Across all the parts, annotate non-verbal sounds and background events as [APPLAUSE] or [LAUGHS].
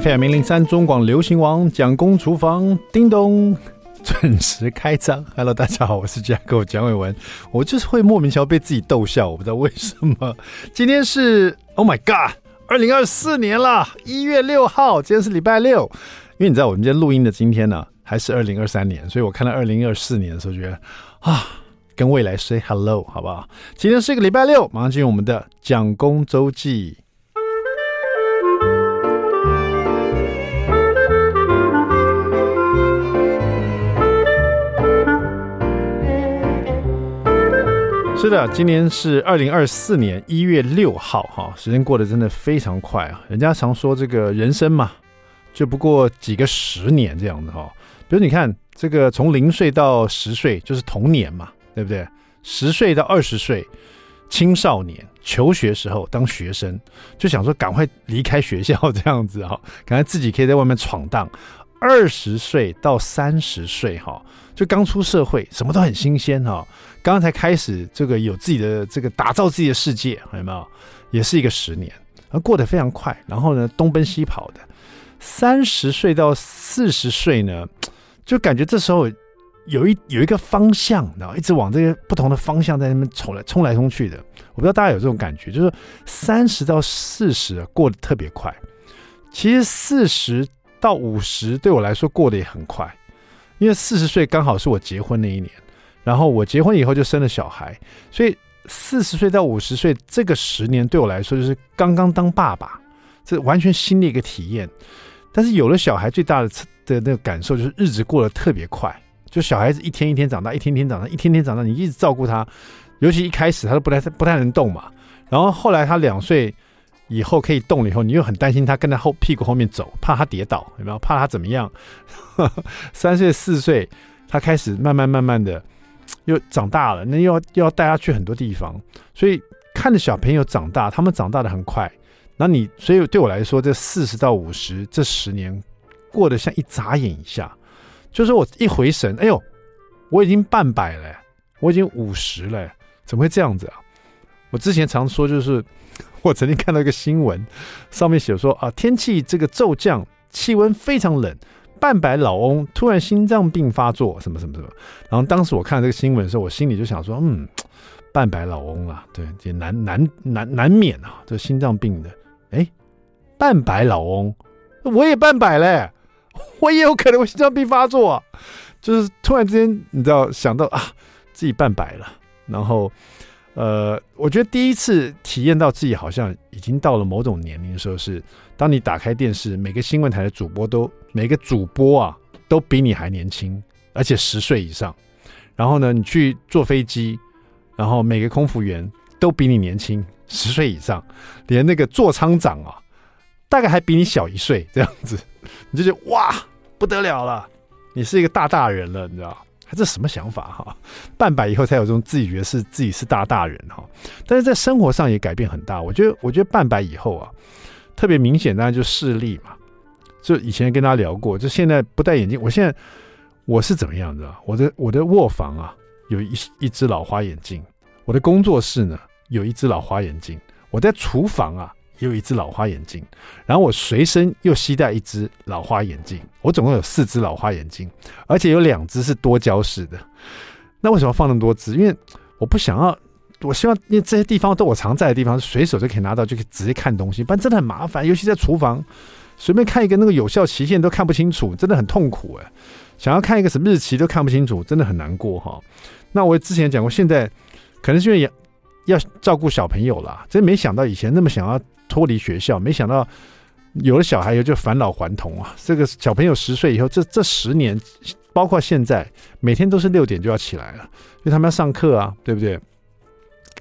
FM 零零三中广流行王蒋公厨房，叮咚，准时开张。[LAUGHS] Hello，大家好，我是 jack 蒋伟文。我就是会莫名其妙被自己逗笑，我不知道为什么。今天是 Oh my God，二零二四年了，一月六号，今天是礼拜六。因为你知道，我们今天录音的今天呢、啊，还是二零二三年，所以我看到二零二四年的时候，觉得啊，跟未来 say hello，好不好？今天是一个礼拜六，马上进入我们的蒋公周记。是的，今年是二零二四年一月六号，哈，时间过得真的非常快啊！人家常说这个人生嘛，就不过几个十年这样子哈。比如你看这个从零岁到十岁就是童年嘛，对不对？十岁到二十岁，青少年，求学时候当学生，就想说赶快离开学校这样子哈，赶快自己可以在外面闯荡。二十岁到三十岁哈，就刚出社会，什么都很新鲜哈。刚刚才开始这个有自己的这个打造自己的世界，有没有？也是一个十年，而过得非常快。然后呢，东奔西跑的。三十岁到四十岁呢，就感觉这时候有一有一个方向，然后一直往这个不同的方向在那边冲来冲来冲去的。我不知道大家有这种感觉，就是三十到四十过得特别快。其实四十到五十对我来说过得也很快，因为四十岁刚好是我结婚那一年。然后我结婚以后就生了小孩，所以四十岁到五十岁这个十年对我来说就是刚刚当爸爸，这完全新的一个体验。但是有了小孩，最大的的那个感受就是日子过得特别快，就小孩子一天一天长大，一天天长大，一天天长大，你一直照顾他，尤其一开始他都不太不太能动嘛。然后后来他两岁以后可以动了以后，你又很担心他跟在后屁股后面走，怕他跌倒，有没有？怕他怎么样？[LAUGHS] 三岁四岁，他开始慢慢慢慢的。又长大了，那又要又要带他去很多地方，所以看着小朋友长大，他们长大的很快。那你，所以对我来说，这四十到五十这十年过得像一眨眼一下，就是我一回神，哎呦，我已经半百了，我已经五十了，怎么会这样子啊？我之前常说，就是我曾经看到一个新闻，上面写说啊，天气这个骤降，气温非常冷。半百老翁突然心脏病发作，什么什么什么。然后当时我看这个新闻的时候，我心里就想说，嗯，半百老翁啊，对，也难难难难免啊，这心脏病的。哎，半百老翁，我也半百嘞，[LAUGHS] 我也有可能会心脏病发作。就是突然之间，你知道想到啊，自己半百了，然后。呃，我觉得第一次体验到自己好像已经到了某种年龄的时候，是当你打开电视，每个新闻台的主播都每个主播啊都比你还年轻，而且十岁以上。然后呢，你去坐飞机，然后每个空服员都比你年轻十岁以上，连那个座舱长啊，大概还比你小一岁这样子，你就觉得哇，不得了了，你是一个大大人了，你知道。他这什么想法哈？半百以后才有这种自己觉得是自己是大大人哈，但是在生活上也改变很大。我觉得，我觉得半百以后啊，特别明显，当然就视力嘛。就以前跟大家聊过，就现在不戴眼镜。我现在我是怎么样的？我的我的卧房啊，有一一只老花眼镜；我的工作室呢，有一只老花眼镜；我在厨房啊。有一只老花眼镜，然后我随身又携带一只老花眼镜，我总共有四只老花眼镜，而且有两只是多焦式的。那为什么放那么多只？因为我不想要，我希望因为这些地方都我常在的地方，随手就可以拿到，就可以直接看东西，不然真的很麻烦。尤其在厨房，随便看一个那个有效期限都看不清楚，真的很痛苦哎。想要看一个什么日期都看不清楚，真的很难过哈。那我之前讲过，现在可能是因为要照顾小朋友了，真没想到以前那么想要。脱离学校，没想到有了小孩以后就返老还童啊！这个小朋友十岁以后，这这十年，包括现在，每天都是六点就要起来了，因为他们要上课啊，对不对？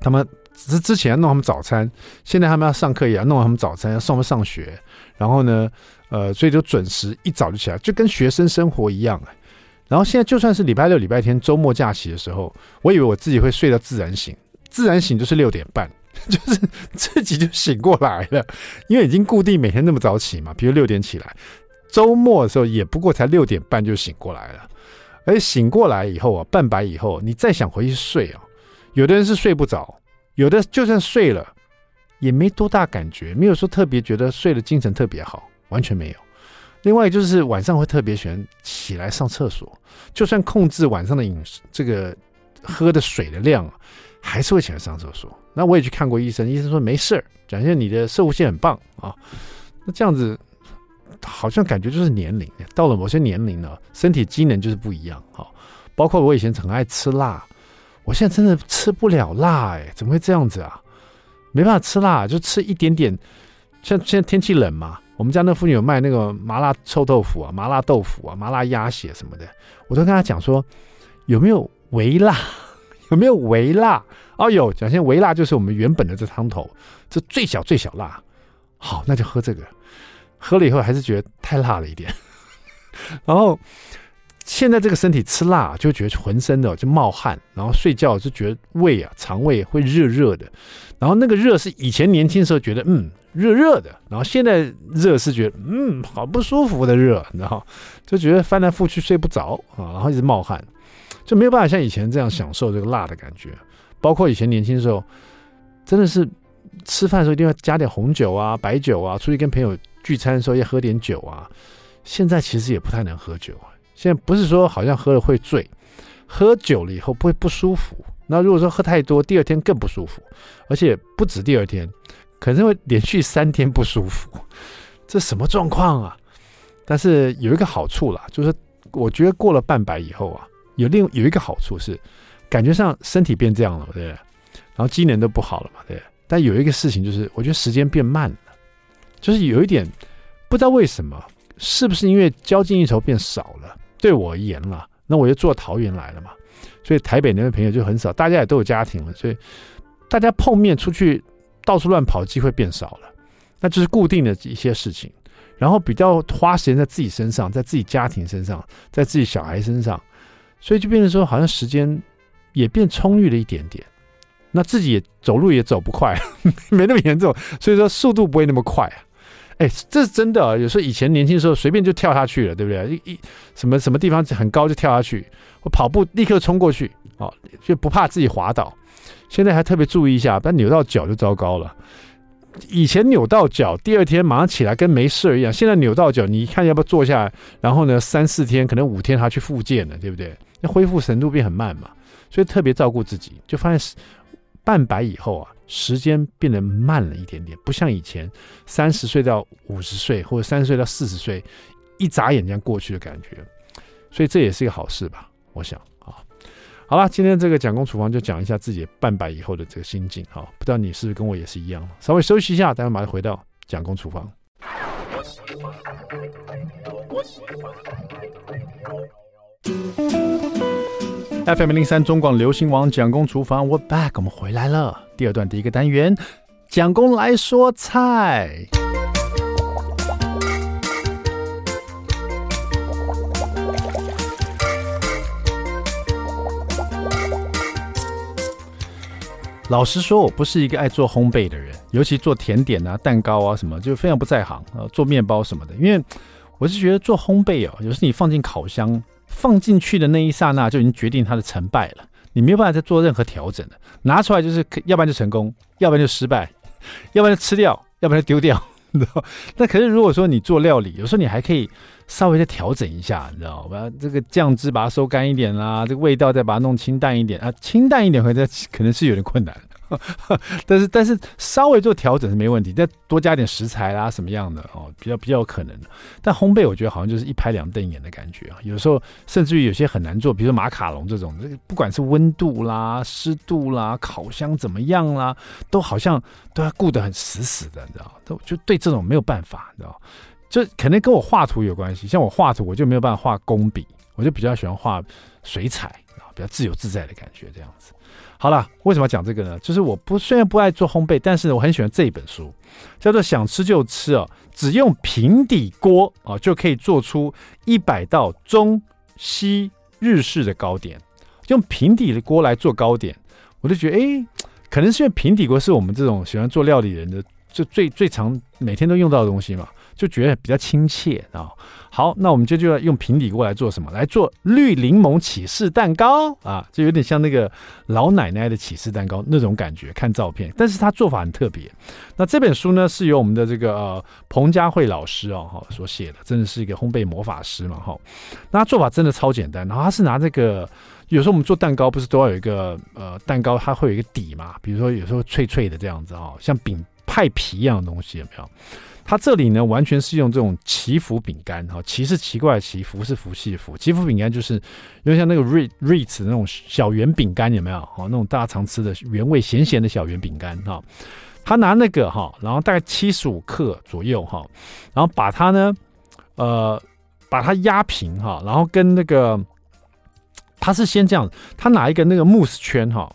他们之之前弄他们早餐，现在他们要上课也要弄他们早餐，要送他们上学。然后呢，呃，所以就准时一早就起来，就跟学生生活一样啊。然后现在就算是礼拜六、礼拜天、周末假期的时候，我以为我自己会睡到自然醒，自然醒就是六点半。[LAUGHS] 就是自己就醒过来了，因为已经固定每天那么早起嘛，比如六点起来，周末的时候也不过才六点半就醒过来了。而醒过来以后啊，半白以后，你再想回去睡啊，有的人是睡不着，有的就算睡了，也没多大感觉，没有说特别觉得睡了精神特别好，完全没有。另外就是晚上会特别喜欢起来上厕所，就算控制晚上的饮，这个喝的水的量，还是会起来上厕所。那我也去看过医生，医生说没事儿，展现你的摄护腺很棒啊。那这样子好像感觉就是年龄，到了某些年龄了，身体机能就是不一样。哈，包括我以前很爱吃辣，我现在真的吃不了辣，哎，怎么会这样子啊？没办法吃辣，就吃一点点。像现在天气冷嘛，我们家那附近有卖那个麻辣臭豆腐啊、麻辣豆腐啊、麻辣鸭血什么的，我都跟他讲说有没有微辣，[LAUGHS] 有没有微辣？哦，有，讲现微辣就是我们原本的这汤头，这最小最小辣。好，那就喝这个。喝了以后还是觉得太辣了一点，[LAUGHS] 然后。现在这个身体吃辣就觉得浑身的就冒汗，然后睡觉就觉得胃啊肠胃会热热的，然后那个热是以前年轻时候觉得嗯热热的，然后现在热是觉得嗯好不舒服的热，然后就觉得翻来覆去睡不着啊，然后一直冒汗，就没有办法像以前这样享受这个辣的感觉。包括以前年轻时候，真的是吃饭的时候一定要加点红酒啊、白酒啊，出去跟朋友聚餐的时候要喝点酒啊。现在其实也不太能喝酒。现在不是说好像喝了会醉，喝酒了以后不会不舒服。那如果说喝太多，第二天更不舒服，而且不止第二天，可能会连续三天不舒服。这什么状况啊？但是有一个好处啦，就是我觉得过了半百以后啊，有另有一个好处是，感觉上身体变这样了，对？然后机能都不好了嘛，对。但有一个事情就是，我觉得时间变慢了，就是有一点不知道为什么，是不是因为交际应酬变少了？对我而言了，那我就做桃园来了嘛，所以台北那边朋友就很少，大家也都有家庭了，所以大家碰面出去到处乱跑机会变少了，那就是固定的一些事情，然后比较花时间在自己身上，在自己家庭身上，在自己小孩身上，所以就变成说好像时间也变充裕了一点点，那自己也走路也走不快，[LAUGHS] 没那么严重，所以说速度不会那么快啊。哎，这是真的！有时候以前年轻的时候随便就跳下去了，对不对？一一什么什么地方很高就跳下去，我跑步立刻冲过去，哦，就不怕自己滑倒。现在还特别注意一下，不然扭到脚就糟糕了。以前扭到脚，第二天马上起来跟没事一样。现在扭到脚，你一看要不要坐下来？然后呢，三四天可能五天还去复健了，对不对？那恢复程度变很慢嘛，所以特别照顾自己，就发现半百以后啊。时间变得慢了一点点，不像以前三十岁到五十岁，或者三十岁到四十岁，一眨眼这样过去的感觉，所以这也是一个好事吧？我想，好了，今天这个蒋公厨房就讲一下自己半百以后的这个心境哈，不知道你是不是跟我也是一样？稍微休息一下，待会马上回到蒋公厨房。FM 零三中广流行网蒋公厨房，We're back，我们回来了。第二段第一个单元，蒋公来说菜。老实说，我不是一个爱做烘焙的人，尤其做甜点啊、蛋糕啊什么，就非常不在行啊。做面包什么的，因为我是觉得做烘焙哦，有时你放进烤箱。放进去的那一刹那就已经决定它的成败了，你没有办法再做任何调整了。拿出来就是，要不然就成功，要不然就失败，要不然就吃掉，要不然就丢掉，[LAUGHS] 那可是如果说你做料理，有时候你还可以稍微再调整一下，你知道吧？这个酱汁把它收干一点啦，这个味道再把它弄清淡一点啊，清淡一点，或者可能是有点困难。[LAUGHS] 但是但是稍微做调整是没问题，再多加点食材啦什么样的哦，比较比较有可能的。但烘焙我觉得好像就是一拍两瞪眼的感觉啊，有时候甚至于有些很难做，比如说马卡龙这种，这个不管是温度啦、湿度啦、烤箱怎么样啦，都好像都要顾得很死死的，你知道？就对这种没有办法，你知道？就可能跟我画图有关系，像我画图我就没有办法画工笔，我就比较喜欢画水彩啊，比较自由自在的感觉这样子。好了，为什么要讲这个呢？就是我不虽然不爱做烘焙，但是我很喜欢这一本书，叫做《想吃就吃》哦，只用平底锅啊就可以做出一百道中西日式的糕点。用平底的锅来做糕点，我就觉得哎，可能是因为平底锅是我们这种喜欢做料理人的就最最常每天都用到的东西嘛，就觉得比较亲切啊。好，那我们就就要用平底锅来做什么？来做绿柠檬起司蛋糕啊，就有点像那个老奶奶的起司蛋糕那种感觉。看照片，但是它做法很特别。那这本书呢，是由我们的这个彭佳慧老师哦哈所写的，真的是一个烘焙魔法师嘛哈。那做法真的超简单，然后他是拿这个。有时候我们做蛋糕不是都要有一个呃蛋糕，它会有一个底嘛？比如说有时候脆脆的这样子啊、像饼派皮一样的东西有没有？它这里呢完全是用这种祈福饼干哈，祈是奇怪的祈，福是福气的福，祈福饼干就是有点像那个瑞瑞慈那种小圆饼干有没有？哦，那种大家常吃的原味咸咸的小圆饼干哈。他拿那个哈，然后大概七十五克左右哈，然后把它呢呃把它压平哈，然后跟那个。他是先这样，他拿一个那个慕斯圈哈，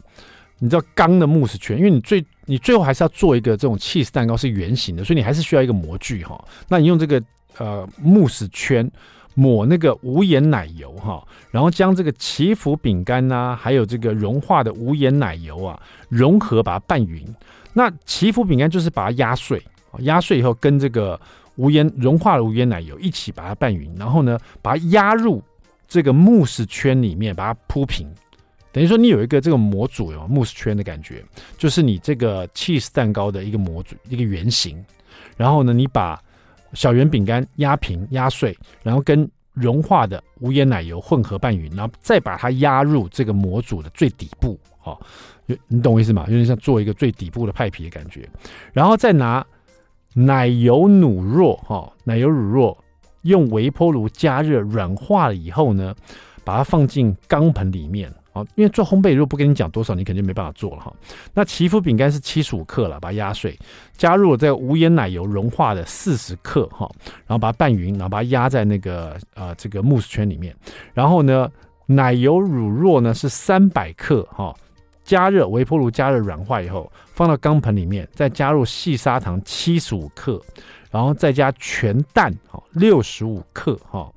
你知道钢的慕斯圈，因为你最你最后还是要做一个这种 cheese 蛋糕是圆形的，所以你还是需要一个模具哈。那你用这个呃慕斯圈抹那个无盐奶油哈，然后将这个祈福饼干呐，还有这个融化的无盐奶油啊融合，把它拌匀。那祈福饼干就是把它压碎，压碎以后跟这个无盐融化的无盐奶油一起把它拌匀，然后呢把它压入。这个慕斯圈里面把它铺平，等于说你有一个这个模组有慕斯圈的感觉，就是你这个 cheese 蛋糕的一个模组，一个圆形。然后呢，你把小圆饼干压平压碎，然后跟融化的无盐奶油混合拌匀，然后再把它压入这个模组的最底部。哦，你懂我意思吗？有点像做一个最底部的派皮的感觉。然后再拿奶油乳酪，哈，奶油乳酪。用微波炉加热软化了以后呢，把它放进钢盆里面因为做烘焙，如果不跟你讲多少，你肯定没办法做了哈。那祈福饼干是七十五克了，把它压碎，加入了这个无盐奶油融化的四十克哈，然后把它拌匀，然后把它压在那个呃这个慕斯圈里面。然后呢，奶油乳酪呢是三百克哈，加热微波炉加热软化以后，放到钢盆里面，再加入细砂糖七十五克。然后再加全蛋，哈，六十五克，哈，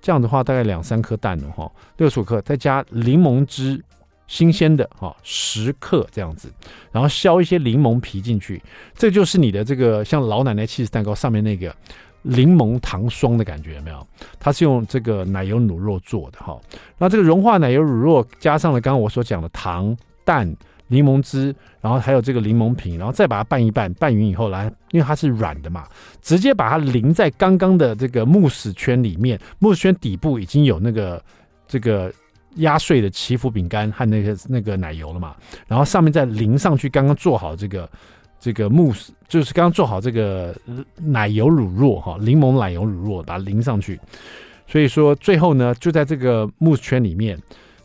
这样的话大概两三颗蛋了，哈，六十五克，再加柠檬汁，新鲜的，哈，十克这样子，然后削一些柠檬皮进去，这就是你的这个像老奶奶气质蛋糕上面那个柠檬糖霜的感觉，有没有？它是用这个奶油乳酪做的，哈，那这个融化奶油乳酪加上了刚刚我所讲的糖蛋。柠檬汁，然后还有这个柠檬皮，然后再把它拌一拌，拌匀以后来，因为它是软的嘛，直接把它淋在刚刚的这个慕斯圈里面。慕斯圈底部已经有那个这个压碎的祈福饼干和那个那个奶油了嘛，然后上面再淋上去刚刚做好这个这个慕斯，就是刚刚做好这个奶油乳酪哈，柠檬奶油乳酪把它淋上去。所以说最后呢，就在这个慕斯圈里面，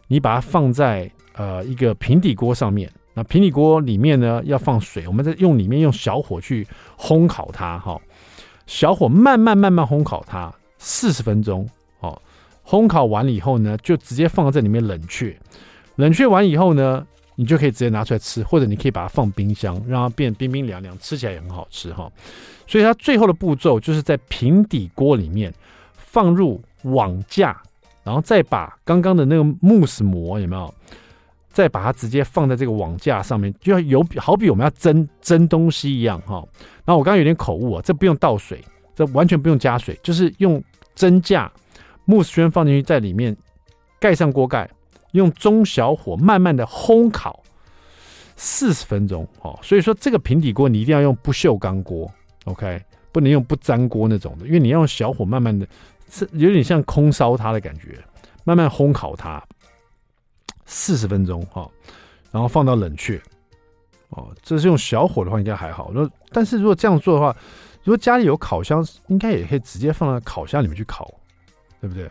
你把它放在。[LAUGHS] 呃，一个平底锅上面，那平底锅里面呢要放水，我们在用里面用小火去烘烤它，哈，小火慢慢慢慢烘烤它四十分钟，哦，烘烤完了以后呢，就直接放在里面冷却，冷却完以后呢，你就可以直接拿出来吃，或者你可以把它放冰箱，让它变冰冰凉凉，吃起来也很好吃，哈。所以它最后的步骤就是在平底锅里面放入网架，然后再把刚刚的那个慕斯膜有没有？再把它直接放在这个网架上面，就要有好比我们要蒸蒸东西一样哈。然后我刚刚有点口误啊，这不用倒水，这完全不用加水，就是用蒸架，慕斯圈放进去在里面，盖上锅盖，用中小火慢慢的烘烤四十分钟哦。所以说这个平底锅你一定要用不锈钢锅，OK，不能用不粘锅那种的，因为你要用小火慢慢的，是有点像空烧它的感觉，慢慢烘烤它。四十分钟哈，然后放到冷却哦。这是用小火的话，应该还好。那但是如果这样做的话，如果家里有烤箱，应该也可以直接放到烤箱里面去烤，对不对？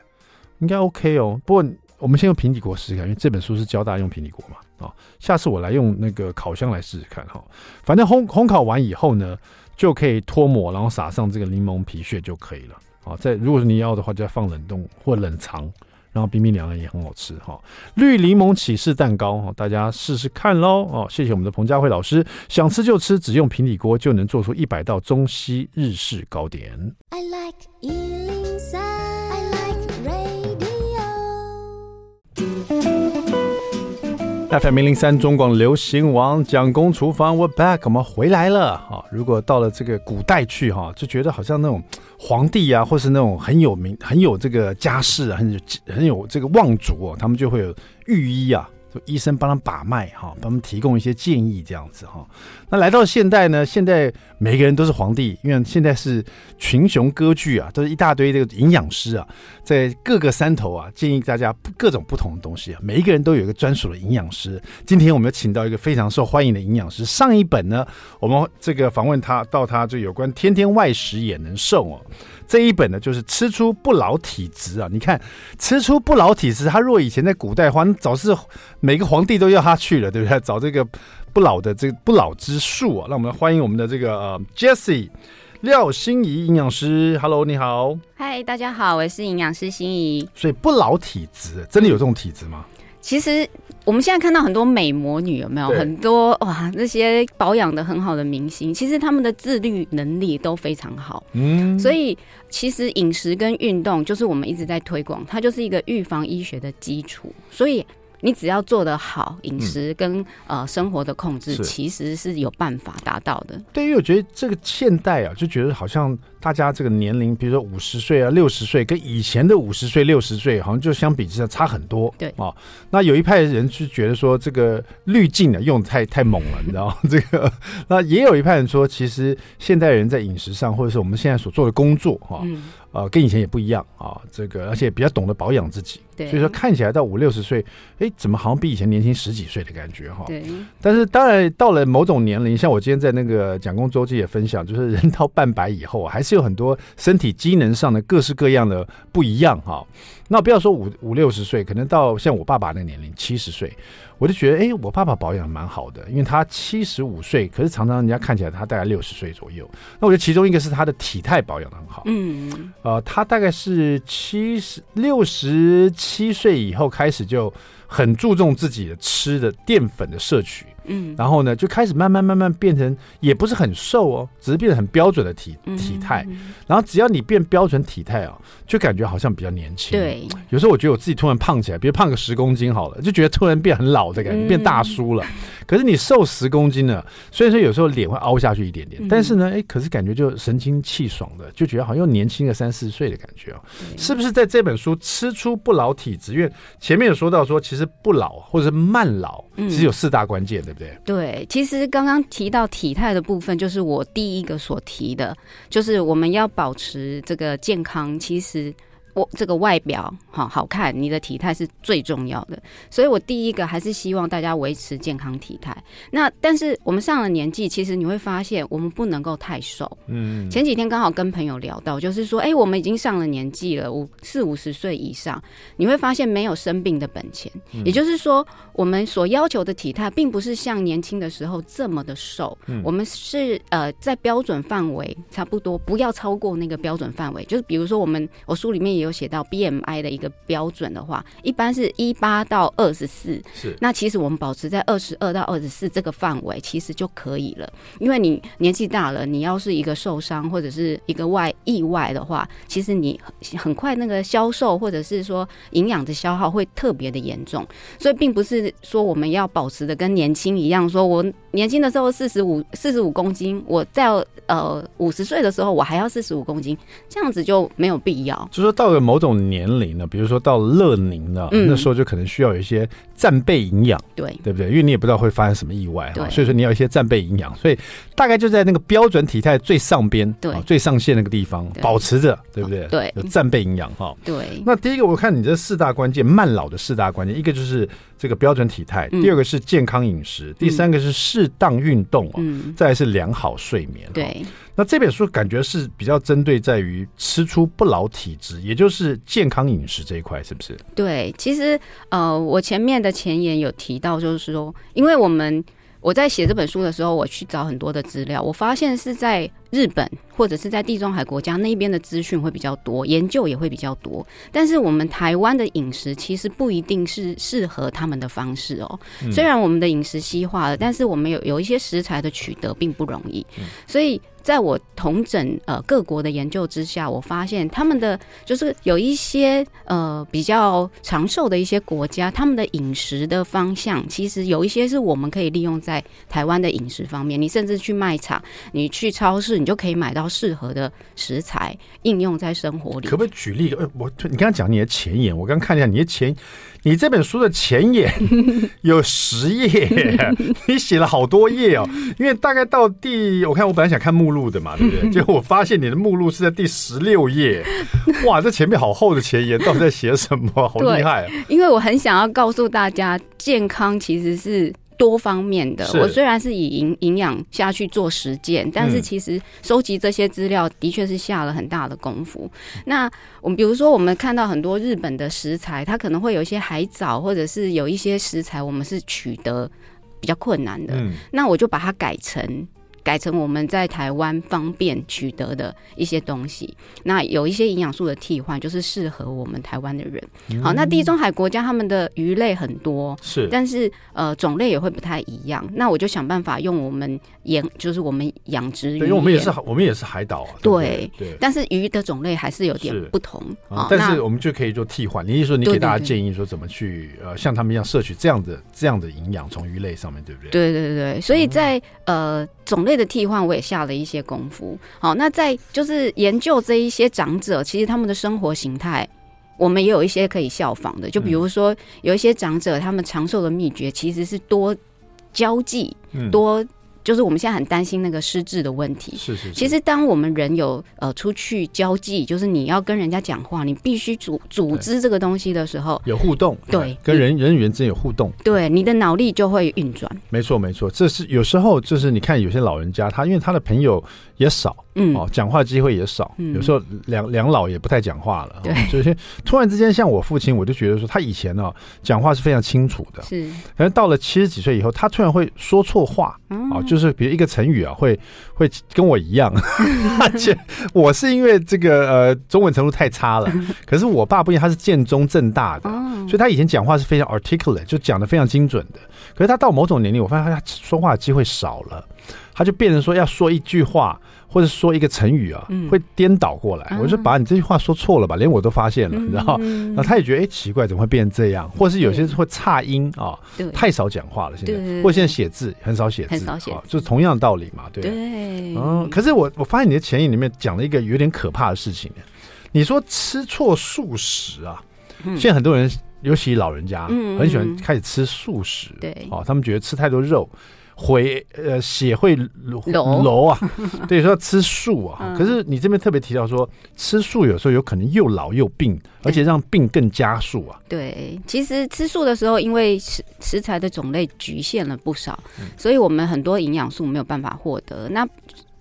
应该 OK 哦。不过我们先用平底锅试试看，因为这本书是教大家用平底锅嘛。啊，下次我来用那个烤箱来试试看哈。反正烘烘烤完以后呢，就可以脱模，然后撒上这个柠檬皮屑就可以了。啊，在如果你要的话，就要放冷冻或冷藏。然后冰冰凉凉也很好吃哈，绿柠檬起士蛋糕哈，大家试试看喽哦！谢谢我们的彭佳慧老师，想吃就吃，只用平底锅就能做出一百道中西日式糕点。I like FM 零零三中广流行王蒋公厨房我 back，我们回来了哈。如果到了这个古代去哈，就觉得好像那种皇帝啊，或是那种很有名、很有这个家世，很有很有这个望族哦，他们就会有御医啊。医生帮他把脉哈，帮他们提供一些建议这样子哈。那来到现代呢？现在每个人都是皇帝，因为现在是群雄割据啊，都是一大堆这个营养师啊，在各个山头啊，建议大家各种不同的东西啊。每一个人都有一个专属的营养师。今天我们要请到一个非常受欢迎的营养师。上一本呢，我们这个访问他到他就有关天天外食也能瘦哦。这一本呢，就是吃出不老体质啊！你看，吃出不老体质，他若以前在古代的话，早是每个皇帝都要他去了，对不对？找这个不老的这个不老之术啊！那我们欢迎我们的这个呃，Jessie 廖心怡营养师。Hello，你好。嗨，大家好，我是营养师心怡。所以不老体质，真的有这种体质吗？其实我们现在看到很多美魔女，有没有很多哇？那些保养的很好的明星，其实他们的自律能力都非常好。嗯，所以其实饮食跟运动就是我们一直在推广，它就是一个预防医学的基础。所以。你只要做得好，饮食跟、嗯、呃生活的控制，其实是有办法达到的。对，因为我觉得这个现代啊，就觉得好像大家这个年龄，比如说五十岁啊、六十岁，跟以前的五十岁、六十岁，好像就相比之下差很多。对啊、哦，那有一派人是觉得说这个滤镜啊用的太太猛了，你知道吗？[LAUGHS] 这个那也有一派人说，其实现代人在饮食上，或者是我们现在所做的工作，哈、呃，跟以前也不一样啊，这个而且比较懂得保养自己，对，所以说看起来到五六十岁，哎，怎么好像比以前年轻十几岁的感觉哈？对。但是当然到了某种年龄，像我今天在那个蒋公周记也分享，就是人到半百以后，还是有很多身体机能上的各式各样的不一样哈。那不要说五五六十岁，可能到像我爸爸那个年龄七十岁。我就觉得，哎、欸，我爸爸保养蛮好的，因为他七十五岁，可是常常人家看起来他大概六十岁左右。那我觉得其中一个是他的体态保养的很好，嗯，呃，他大概是七十六十七岁以后开始就很注重自己的吃的淀粉的摄取。嗯，然后呢，就开始慢慢慢慢变成，也不是很瘦哦，只是变得很标准的体体态。然后只要你变标准体态啊，就感觉好像比较年轻。对，有时候我觉得我自己突然胖起来，比如胖个十公斤好了，就觉得突然变很老的感觉，变大叔了。可是你瘦十公斤呢，虽然说有时候脸会凹下去一点点，但是呢，哎，可是感觉就神清气爽的，就觉得好像又年轻个三四岁的感觉哦。是不是在这本书吃出不老体质？因为前面有说到说，其实不老或者是慢老，其实有四大关键的。对，其实刚刚提到体态的部分，就是我第一个所提的，就是我们要保持这个健康，其实。我这个外表好好看，你的体态是最重要的，所以我第一个还是希望大家维持健康体态。那但是我们上了年纪，其实你会发现我们不能够太瘦。嗯，前几天刚好跟朋友聊到，就是说，哎，我们已经上了年纪了，五四五十岁以上，你会发现没有生病的本钱。也就是说，我们所要求的体态，并不是像年轻的时候这么的瘦。嗯我们是呃在标准范围差不多，不要超过那个标准范围。就是比如说，我们我书里面也。有写到 BMI 的一个标准的话，一般是一八到二十四。是，那其实我们保持在二十二到二十四这个范围，其实就可以了。因为你年纪大了，你要是一个受伤或者是一个外意外的话，其实你很快那个消瘦或者是说营养的消耗会特别的严重。所以并不是说我们要保持的跟年轻一样，说我年轻的时候四十五四十五公斤，我在呃五十岁的时候我还要四十五公斤，这样子就没有必要。就说到了。某种年龄呢，比如说到乐龄了，嗯、那时候就可能需要有一些战备营养，对对不对？因为你也不知道会发生什么意外，对，所以说你要一些战备营养，所以大概就在那个标准体态最上边，对，最上限那个地方保持着，对不对？对，有战备营养哈。对。那第一个，我看你这四大关键，慢老的四大关键，一个就是这个标准体态，第二个是健康饮食，嗯、第三个是适当运动，嗯，再来是良好睡眠，对。那这本书感觉是比较针对在于吃出不老体质，也就是健康饮食这一块，是不是？对，其实呃，我前面的前言有提到，就是说，因为我们我在写这本书的时候，我去找很多的资料，我发现是在。日本或者是在地中海国家那边的资讯会比较多，研究也会比较多。但是我们台湾的饮食其实不一定是适合他们的方式哦。虽然我们的饮食西化了，但是我们有有一些食材的取得并不容易。所以在我统整呃各国的研究之下，我发现他们的就是有一些呃比较长寿的一些国家，他们的饮食的方向其实有一些是我们可以利用在台湾的饮食方面。你甚至去卖场，你去超市，你就可以买到适合的食材，应用在生活里。可不可以举例？呃，我你刚刚讲你的前言，我刚看一下你的前，你这本书的前言有十页，[LAUGHS] 你写了好多页哦。因为大概到第，我看我本来想看目录的嘛，对不对？[LAUGHS] 结果我发现你的目录是在第十六页。[LAUGHS] 哇，这前面好厚的前言，到底在写什么？好厉害啊！因为我很想要告诉大家，健康其实是。多方面的，我虽然是以营营养下去做实践，但是其实收集这些资料的确是下了很大的功夫。那我们比如说，我们看到很多日本的食材，它可能会有一些海藻，或者是有一些食材我们是取得比较困难的，嗯那我就把它改成。改成我们在台湾方便取得的一些东西，那有一些营养素的替换，就是适合我们台湾的人。好，那地中海国家他们的鱼类很多，是，但是呃种类也会不太一样。那我就想办法用我们养，就是我们养殖鱼，因为我们也是我们也是海岛啊，对对。但是鱼的种类还是有点不同啊。但是我们就可以做替换。你是说你给大家建议说怎么去呃像他们一样摄取这样的这样的营养从鱼类上面，对不对？对对对，所以在呃种类。的替换我也下了一些功夫。好，那在就是研究这一些长者，其实他们的生活形态，我们也有一些可以效仿的。就比如说，有一些长者，他们长寿的秘诀其实是多交际，多。就是我们现在很担心那个失智的问题。是是，是。其实当我们人有呃出去交际，就是你要跟人家讲话，你必须组组织这个东西的时候，有互动。对，跟人人与人之间有互动。对，你的脑力就会运转。没错没错，这是有时候就是你看有些老人家，他因为他的朋友也少。嗯，哦，讲话机会也少，嗯、有时候两两老也不太讲话了。对、哦，所以突然之间，像我父亲，我就觉得说，他以前呢、哦、讲话是非常清楚的，是，可是到了七十几岁以后，他突然会说错话，啊、就是比如一个成语啊，会会跟我一样，[LAUGHS] 而且我是因为这个呃中文程度太差了，[LAUGHS] 可是我爸不一样，他是建中正大的，所以他以前讲话是非常 articulate，就讲的非常精准的。可是他到某种年龄，我发现他说话的机会少了，他就变成说要说一句话。或者说一个成语啊，会颠倒过来。我就把你这句话说错了吧，连我都发现了，你知道？然后他也觉得哎奇怪，怎么会变成这样？或是有些会差音啊，太少讲话了。现在，或者现在写字很少写字啊，就是同样的道理嘛，对。嗯，可是我我发现你的前言里面讲了一个有点可怕的事情。你说吃错素食啊，现在很多人，尤其老人家，很喜欢开始吃素食。对，哦，他们觉得吃太多肉。回呃血会流啊，[LAUGHS] 对，说要吃素啊。嗯、可是你这边特别提到说，吃素有时候有可能又老又病，而且让病更加速啊。对，其实吃素的时候，因为食食材的种类局限了不少，嗯、所以我们很多营养素没有办法获得。那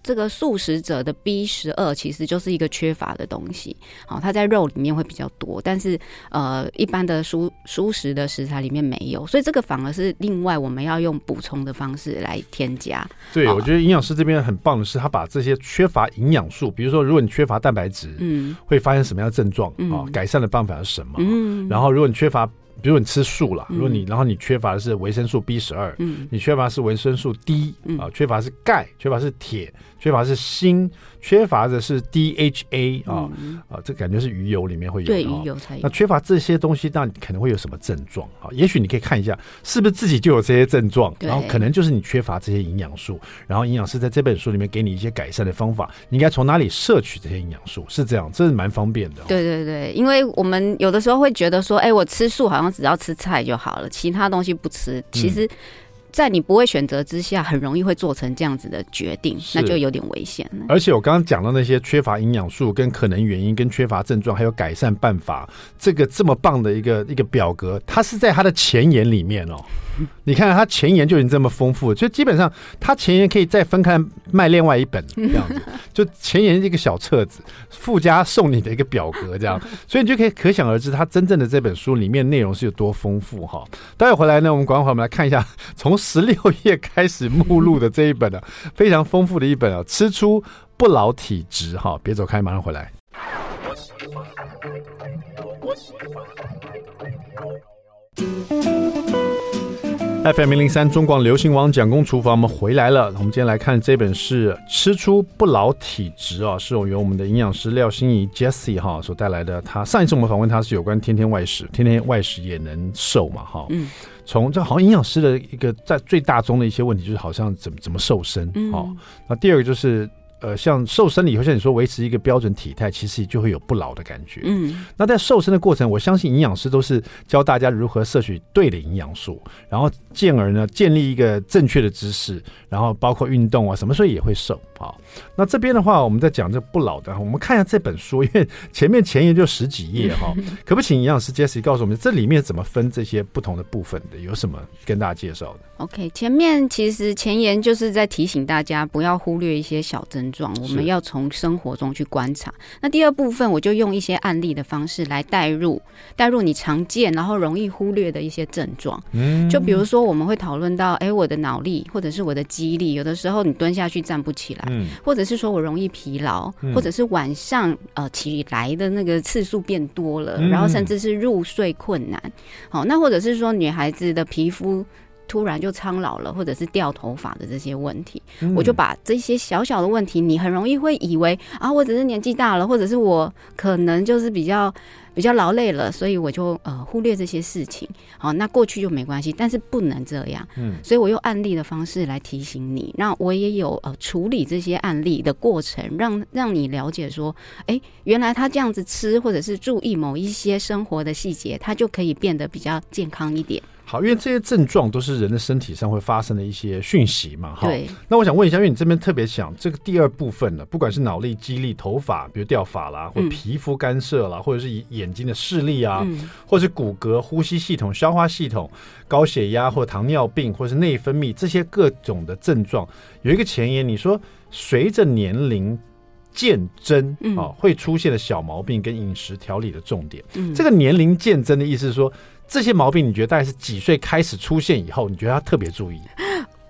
这个素食者的 B 十二其实就是一个缺乏的东西，好，它在肉里面会比较多，但是呃，一般的蔬蔬食的食材里面没有，所以这个反而是另外我们要用补充的方式来添加。对，我觉得营养师这边很棒的是，他把这些缺乏营养素，比如说如果你缺乏蛋白质，嗯，会发生什么样的症状啊？改善的办法是什么？嗯，然后如果你缺乏。比如你吃素了，如果你然后你缺乏的是维生素 B 十二，嗯，你缺乏是维生素 D，啊，缺乏是钙，缺乏是铁，缺乏是锌。缺乏的是 DHA 啊啊，这感觉是鱼油里面会有，对，鱼油才有。那缺乏这些东西，那你可能会有什么症状啊？也许你可以看一下，是不是自己就有这些症状，然后可能就是你缺乏这些营养素，然后营养师在这本书里面给你一些改善的方法，你应该从哪里摄取这些营养素？是这样，这是蛮方便的。对对对，因为我们有的时候会觉得说，哎，我吃素好像只要吃菜就好了，其他东西不吃，其实。在你不会选择之下，很容易会做成这样子的决定，那就有点危险了。而且我刚刚讲到那些缺乏营养素跟可能原因、跟缺乏症状还有改善办法，这个这么棒的一个一个表格，它是在它的前言里面哦。你看它前言就已经这么丰富，就基本上它前言可以再分开卖另外一本 [LAUGHS] 这样子，就前言一个小册子，附加送你的一个表格这样，[LAUGHS] 所以你就可以可想而知，它真正的这本书里面内容是有多丰富哈。待会回来呢，我们广告我们来看一下，从十六页开始目录的这一本呢，[LAUGHS] 非常丰富的一本啊，吃出不老体质哈，别走开，马上回来。FM 零零三中广流行网蒋公厨房，我们回来了。我们今天来看这本是《吃出不老体质》啊，是由我们的营养师廖心怡 Jessie 哈所带来的。他上一次我们访问他是有关天天外食，天天外食也能瘦嘛哈。嗯。从这好像营养师的一个在最大宗的一些问题，就是好像怎么怎么瘦身哦。那第二个就是。呃，像瘦身了以后，像你说维持一个标准体态，其实就会有不老的感觉。嗯，那在瘦身的过程，我相信营养师都是教大家如何摄取对的营养素，然后进而呢建立一个正确的姿势，然后包括运动啊，什么时候也会瘦。好，那这边的话，我们在讲这不老的，我们看一下这本书，因为前面前言就十几页哈，可不请营养师 Jessie 告诉我们，这里面怎么分这些不同的部分的？有什么跟大家介绍的？OK，前面其实前言就是在提醒大家不要忽略一些小症状，我们要从生活中去观察。那第二部分，我就用一些案例的方式来带入，带入你常见然后容易忽略的一些症状。嗯，就比如说我们会讨论到，哎，我的脑力或者是我的肌力，有的时候你蹲下去站不起来。嗯，或者是说我容易疲劳，或者是晚上呃起来的那个次数变多了，然后甚至是入睡困难。好，那或者是说女孩子的皮肤突然就苍老了，或者是掉头发的这些问题，我就把这些小小的问题，你很容易会以为啊，我只是年纪大了，或者是我可能就是比较。比较劳累了，所以我就呃忽略这些事情。好，那过去就没关系，但是不能这样。嗯，所以我用案例的方式来提醒你。那我也有呃处理这些案例的过程，让让你了解说，哎，原来他这样子吃，或者是注意某一些生活的细节，他就可以变得比较健康一点。好，因为这些症状都是人的身体上会发生的一些讯息嘛，哈。对。那我想问一下，因为你这边特别想这个第二部分呢，不管是脑力、肌力、头发，比如掉发啦，或皮肤干涉啦，或者是眼睛的视力啊，嗯、或者是骨骼、呼吸系统、消化系统、高血压或糖尿病，或者是内分泌这些各种的症状，有一个前言，你说随着年龄渐增啊，会出现的小毛病跟饮食调理的重点。嗯、这个年龄渐增的意思是说。这些毛病，你觉得大概是几岁开始出现以后，你觉得要特别注意？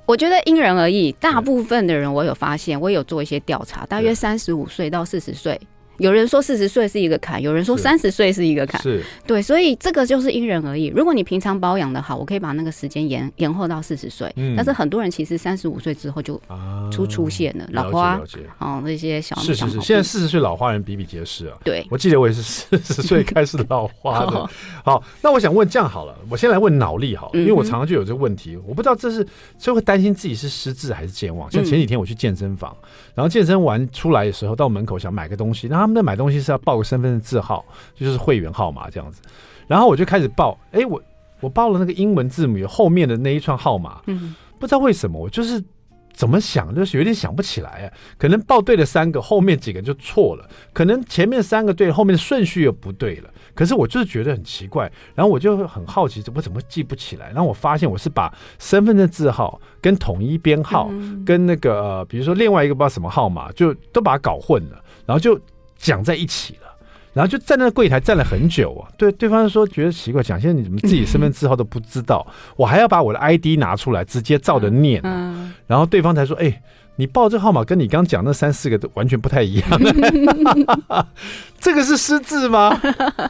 我觉得因人而异，大部分的人我有发现，我有做一些调查，大约三十五岁到四十岁。有人说四十岁是一个坎，有人说三十岁是一个坎，是对，所以这个就是因人而异。如果你平常保养的好，我可以把那个时间延延后到四十岁。嗯，但是很多人其实三十五岁之后就出出现了老花，哦，那些小是是是，现在四十岁老花人比比皆是啊。对，我记得我也是四十岁 [LAUGHS] 开始老花的。好，那我想问这样好了，我先来问脑力好了，因为我常常就有这个问题，我不知道这是就会担心自己是失智还是健忘。像前几天我去健身房，然后健身完出来的时候，到门口想买个东西，那他们在买东西是要报个身份证字号，就是会员号码这样子。然后我就开始报，哎、欸，我我报了那个英文字母，有后面的那一串号码，嗯，不知道为什么，我就是怎么想，就是有点想不起来啊。可能报对了三个，后面几个就错了；可能前面三个对，后面的顺序又不对了。可是我就是觉得很奇怪，然后我就很好奇，我怎么记不起来？然后我发现我是把身份证字号跟统一编号跟那个、呃、比如说另外一个不知道什么号码，就都把它搞混了，然后就。讲在一起了，然后就站在那柜台站了很久啊。对，对方说觉得奇怪，讲现在你怎么自己身份证字号都不知道？我还要把我的 ID 拿出来，直接照着念。然后对方才说：“哎，你报这个号码跟你刚讲那三四个都完全不太一样。[LAUGHS] 这个是失智吗？”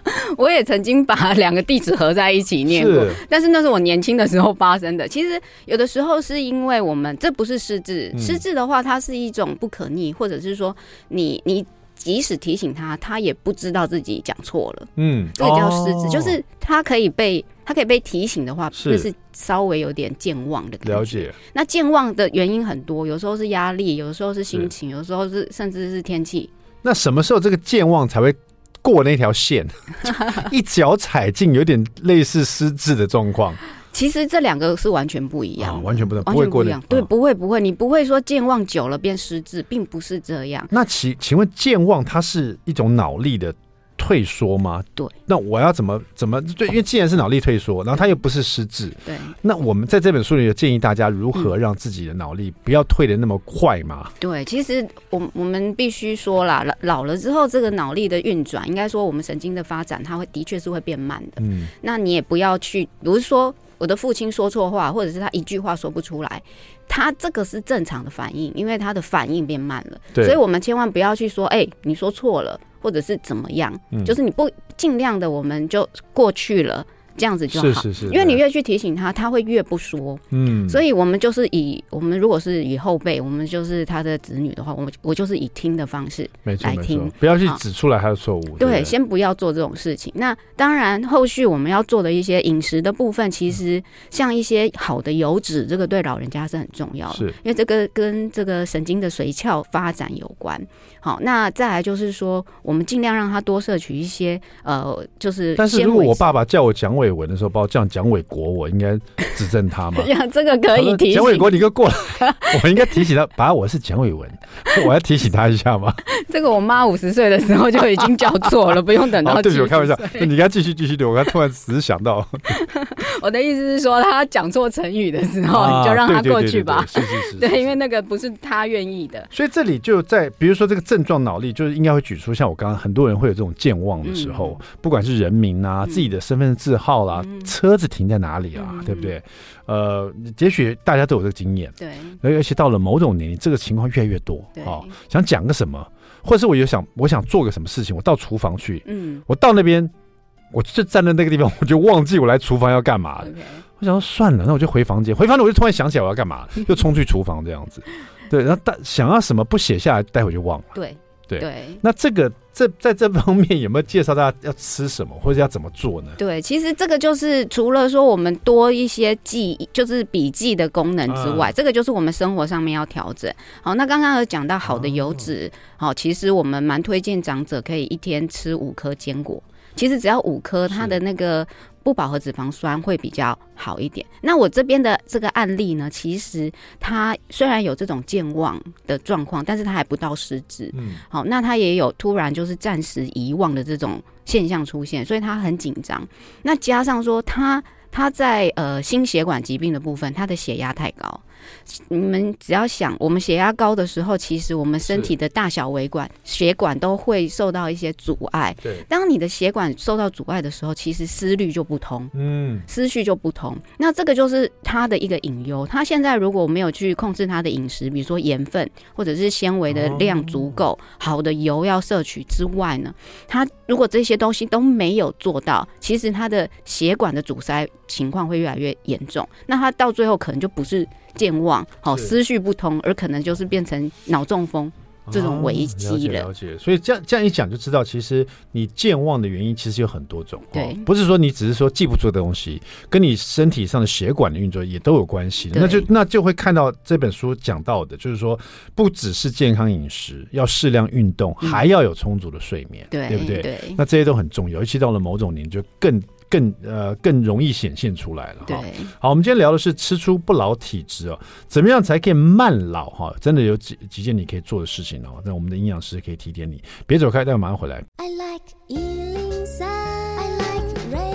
[LAUGHS] 我也曾经把两个地址合在一起念过，但是那是我年轻的时候发生的。其实有的时候是因为我们这不是失智，失智的话，它是一种不可逆，或者是说你你。即使提醒他，他也不知道自己讲错了。嗯，这个叫失智，哦、就是他可以被他可以被提醒的话，是，是稍微有点健忘的感觉。了解。那健忘的原因很多，有时候是压力，有时候是心情，有时候是甚至是天气。那什么时候这个健忘才会过那条线？[LAUGHS] 一脚踩进，有点类似失智的状况。其实这两个是完全不一样，哦，完全不能，完全不一样。对，不会不会，你不会说健忘久了变失智，并不是这样。那请请问健忘它是一种脑力的退缩吗？对。那我要怎么怎么对？因为既然是脑力退缩，然后它又不是失智，对。那我们在这本书里有建议大家如何让自己的脑力不要退的那么快嘛？对，其实我我们必须说啦，老老了之后，这个脑力的运转，应该说我们神经的发展，它会的确是会变慢的。嗯。那你也不要去，比如说。我的父亲说错话，或者是他一句话说不出来，他这个是正常的反应，因为他的反应变慢了。对，所以我们千万不要去说，哎、欸，你说错了，或者是怎么样，嗯、就是你不尽量的，我们就过去了，这样子就好。是是是，因为你越去提醒他，他会越不说。嗯，所以我们就是以我们如果是以后辈，我们就是他的子女的话，我我就是以听的方式来听，不要去指出来他的错误。对，对，先不要做这种事情。那当然，后续我们要做的一些饮食的部分，其实像一些好的油脂，这个对老人家是很重要的，是因为这个跟这个神经的髓鞘发展有关。好，那再来就是说，我们尽量让他多摄取一些呃，就是。但是如果我爸爸叫我蒋伟文的时候，把我叫蒋伟国，我应该指正他吗？[LAUGHS] 呀，这个可以提醒。蒋伟国，你给我过来，[LAUGHS] 我应该提醒他，爸，我是蒋伟文，[LAUGHS] 我要提醒他一下吗？这个我妈五十岁的时候就已经叫错了，不用等到。对不起，我开玩笑。你该继续继续的，我刚突然只是想到。我的意思是说，他讲错成语的时候，啊、你就让他过去吧。是是是。对，因为那个不是他愿意的。所以这里就在，比如说这个症状脑力，就是应该会举出像我刚刚很多人会有这种健忘的时候，嗯、不管是人名啊、嗯、自己的身份证字号啦、嗯、车子停在哪里啊，嗯、对不对？呃，也许大家都有这个经验。对。而且到了某种年龄，这个情况越来越多。啊。哦，想讲个什么，或者是我有想，我想做个什么事情，我到厨房去。嗯。我到那边。我就站在那个地方，我就忘记我来厨房要干嘛。我想说算了，那我就回房间。回房间我就突然想起来我要干嘛，又冲去厨房这样子。[LAUGHS] 对，然后但想要什么不写下来，待会就忘了。对对对。那这个这在这方面有没有介绍大家要吃什么，或者要怎么做呢？对，其实这个就是除了说我们多一些记忆，就是笔记的功能之外，嗯、这个就是我们生活上面要调整。好，那刚刚有讲到好的油脂，好，其实我们蛮推荐长者可以一天吃五颗坚果。其实只要五颗，它的那个不饱和脂肪酸会比较好一点。那我这边的这个案例呢，其实他虽然有这种健忘的状况，但是他还不到失智。嗯，好，那他也有突然就是暂时遗忘的这种现象出现，所以他很紧张。那加上说他他在呃心血管疾病的部分，他的血压太高。你们只要想，我们血压高的时候，其实我们身体的大小血管血管都会受到一些阻碍。对，当你的血管受到阻碍的时候，其实思虑就不通，嗯，思绪就不同。那这个就是他的一个隐忧。他现在如果没有去控制他的饮食，比如说盐分或者是纤维的量足够，好的油要摄取之外呢，他如果这些东西都没有做到，其实他的血管的阻塞情况会越来越严重。那他到最后可能就不是。健忘，好思绪不通，而可能就是变成脑中风这种危机了。了解，所以这样这样一讲就知道，其实你健忘的原因其实有很多种。对，不是说你只是说记不住的东西，跟你身体上的血管的运作也都有关系。那就那就会看到这本书讲到的，就是说不只是健康饮食，要适量运动，还要有充足的睡眠，对对不对？对，那这些都很重要，尤其到了某种年就更。更呃更容易显现出来了哈。对，好，我们今天聊的是吃出不老体质哦，怎么样才可以慢老哈？真的有几几件你可以做的事情哦。那我们的营养师可以提点你，别走开，待会马上回来。I like 103, I like radio.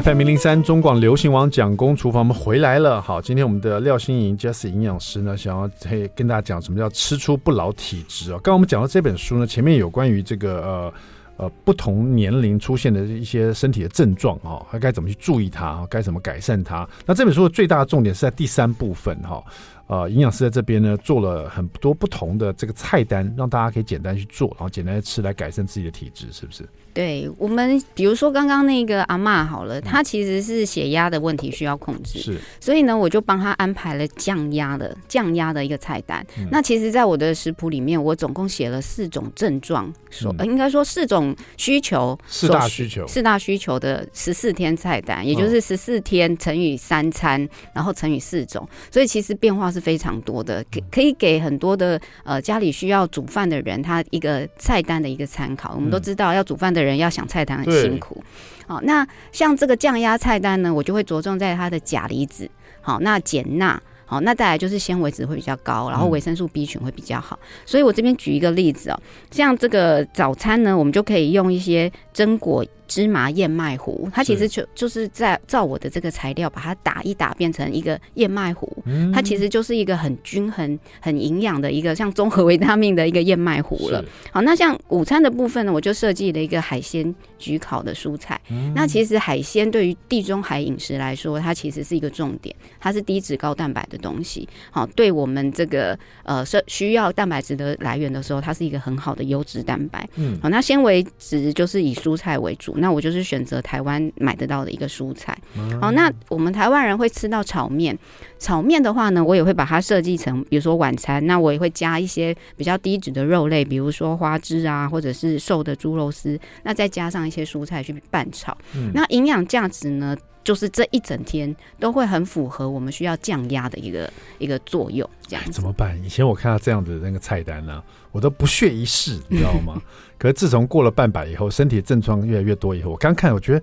FM 零零三中广流行网蒋公厨房，我们回来了。好，今天我们的廖心莹 Jess 营养师呢，想要可跟大家讲什么叫吃出不老体质哦。刚刚我们讲到这本书呢，前面有关于这个呃。呃，不同年龄出现的一些身体的症状哈，还该怎么去注意它？该怎么改善它？那这本书的最大的重点是在第三部分哈。呃，营养师在这边呢做了很多不同的这个菜单，让大家可以简单去做，然后简单的吃来改善自己的体质，是不是？对我们，比如说刚刚那个阿嬷好了，她其实是血压的问题需要控制，是，所以呢，我就帮她安排了降压的降压的一个菜单。嗯、那其实，在我的食谱里面，我总共写了四种症状，说、嗯、应该说四种需求，四大需求，四大需求的十四天菜单，也就是十四天乘以三餐，然后乘以四种，所以其实变化是非常多的，给可以给很多的呃家里需要煮饭的人，他一个菜单的一个参考。我们都知道要煮饭的。人要想菜单很辛苦，好，那像这个降压菜单呢，我就会着重在它的钾离子，好，那减钠，好，那再来就是纤维质会比较高，然后维生素 B 群会比较好，所以我这边举一个例子哦，像这个早餐呢，我们就可以用一些榛果。芝麻燕麦糊，它其实就就是在照我的这个材料把它打一打，变成一个燕麦糊。它其实就是一个很均衡、很营养的一个像综合维他命的一个燕麦糊了。好，那像午餐的部分呢，我就设计了一个海鲜焗烤的蔬菜。那其实海鲜对于地中海饮食来说，它其实是一个重点，它是低脂高蛋白的东西。好，对我们这个呃是需要蛋白质的来源的时候，它是一个很好的优质蛋白。嗯，好，那纤维质就是以蔬菜为主。那我就是选择台湾买得到的一个蔬菜。好，那我们台湾人会吃到炒面，炒面的话呢，我也会把它设计成，比如说晚餐，那我也会加一些比较低脂的肉类，比如说花枝啊，或者是瘦的猪肉丝，那再加上一些蔬菜去拌炒。嗯，那营养价值呢？就是这一整天都会很符合我们需要降压的一个一个作用，这样怎么办？以前我看到这样的那个菜单呢、啊，我都不屑一试，你知道吗？[LAUGHS] 可是自从过了半百以后，身体症状越来越多以后，我刚看我觉得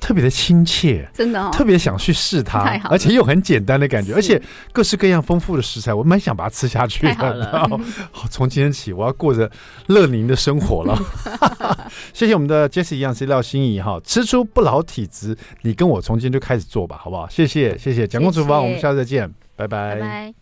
特别的亲切，真的、哦，特别想去试它，而且又很简单的感觉，而且各式各样丰富的食材，我蛮想把它吃下去的。然后从今天起，我要过着乐龄的生活了。[LAUGHS] 谢谢我们的 Jessie 营养师廖心怡哈，吃出不老体质，你跟我从今天就开始做吧，好不好？谢谢谢谢，蒋公厨房，我们下次再见，拜拜。拜拜。